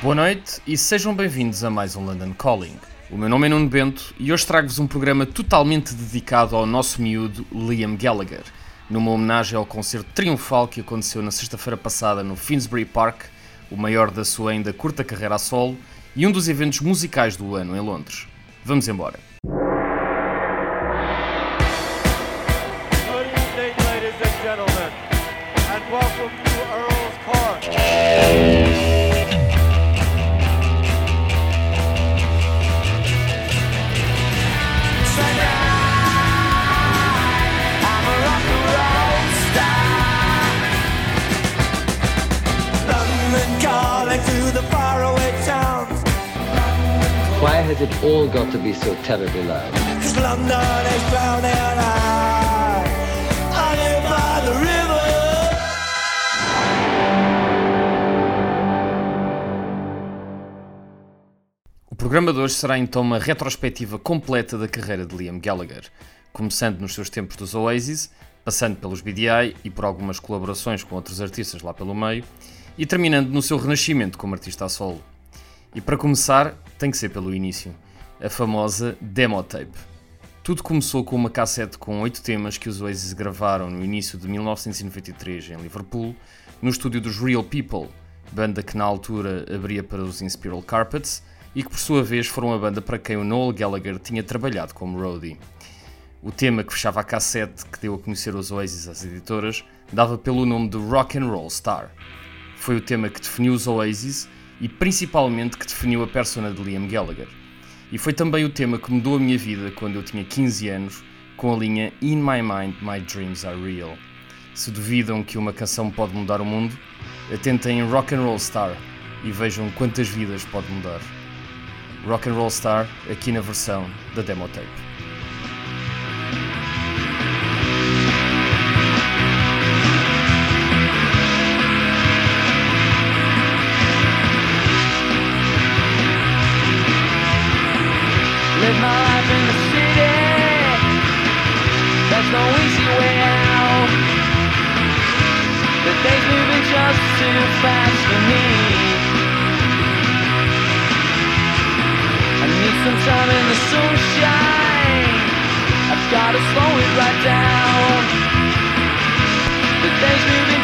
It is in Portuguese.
Boa noite e sejam bem-vindos a mais um London Calling. O meu nome é Nuno Bento e hoje trago-vos um programa totalmente dedicado ao nosso miúdo Liam Gallagher, numa homenagem ao concerto triunfal que aconteceu na sexta-feira passada no Finsbury Park, o maior da sua ainda curta carreira a solo e um dos eventos musicais do ano em Londres. Vamos embora. Good evening, ladies and gentlemen, and welcome to Earl's Court. Has it all got to be so terribly loud? Cause London is drowning. I live by the river. O programa de hoje será então uma retrospectiva completa da carreira de Liam Gallagher, começando nos seus tempos dos Oasis, passando pelos BDI e por algumas colaborações com outros artistas lá pelo meio, e terminando no seu renascimento como artista a solo. E para começar, tem que ser pelo início, a famosa demo tape. Tudo começou com uma cassete com oito temas que os Oasis gravaram no início de 1993 em Liverpool, no estúdio dos Real People, banda que na altura abria para os Inspiral Carpets e que por sua vez foram a banda para quem o Noel Gallagher tinha trabalhado como roadie. O tema que fechava a cassete, que deu a conhecer os Oasis às editoras, dava pelo nome de Rock and Roll Star. Foi o tema que definiu os Oasis e principalmente que definiu a persona de Liam Gallagher. E foi também o tema que mudou a minha vida quando eu tinha 15 anos, com a linha In My Mind My Dreams Are Real. Se duvidam que uma canção pode mudar o mundo, atentem em Rock and Roll Star e vejam quantas vidas pode mudar. Rock and Roll Star aqui na versão da demo soon shines. I've gotta slow it right down. The things we